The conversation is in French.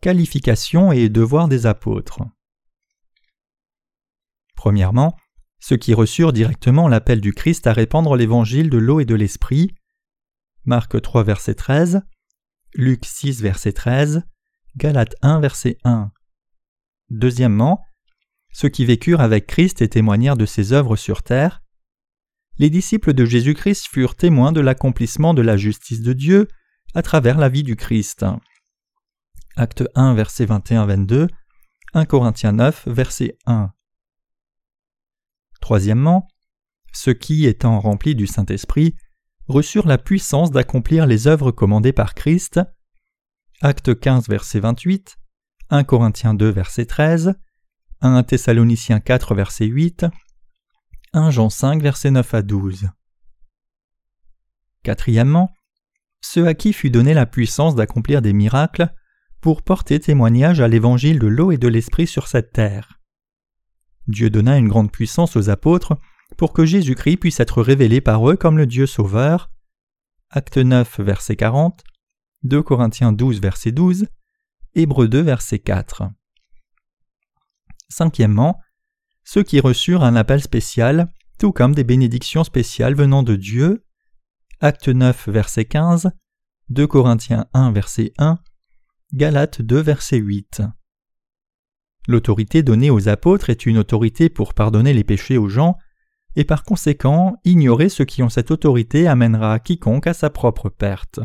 Qualification et devoirs des apôtres. Premièrement, ceux qui reçurent directement l'appel du Christ à répandre l'évangile de l'eau et de l'esprit. Marc 3 verset 13, Luc 6 verset 13, Galates 1 verset 1. Deuxièmement, ceux qui vécurent avec Christ et témoignèrent de ses œuvres sur terre. Les disciples de Jésus-Christ furent témoins de l'accomplissement de la justice de Dieu à travers la vie du Christ. Acte 1 verset 21-22, 1 Corinthiens 9 verset 1. Troisièmement, ceux qui, étant remplis du Saint-Esprit, reçurent la puissance d'accomplir les œuvres commandées par Christ. Acte 15, verset 28, 1 Corinthiens 2, verset 13, 1 Thessaloniciens 4, verset 8, 1 Jean 5, verset 9 à 12. Quatrièmement, ceux à qui fut donnée la puissance d'accomplir des miracles pour porter témoignage à l'évangile de l'eau et de l'esprit sur cette terre. Dieu donna une grande puissance aux apôtres pour que Jésus-Christ puisse être révélé par eux comme le Dieu sauveur. Acte 9, verset 40, 2 Corinthiens 12, verset 12, Hébreux 2, verset 4. Cinquièmement, ceux qui reçurent un appel spécial, tout comme des bénédictions spéciales venant de Dieu. Acte 9, verset 15, 2 Corinthiens 1, verset 1, Galates 2, verset 8. L'autorité donnée aux apôtres est une autorité pour pardonner les péchés aux gens, et par conséquent, ignorer ceux qui ont cette autorité amènera quiconque à sa propre perte.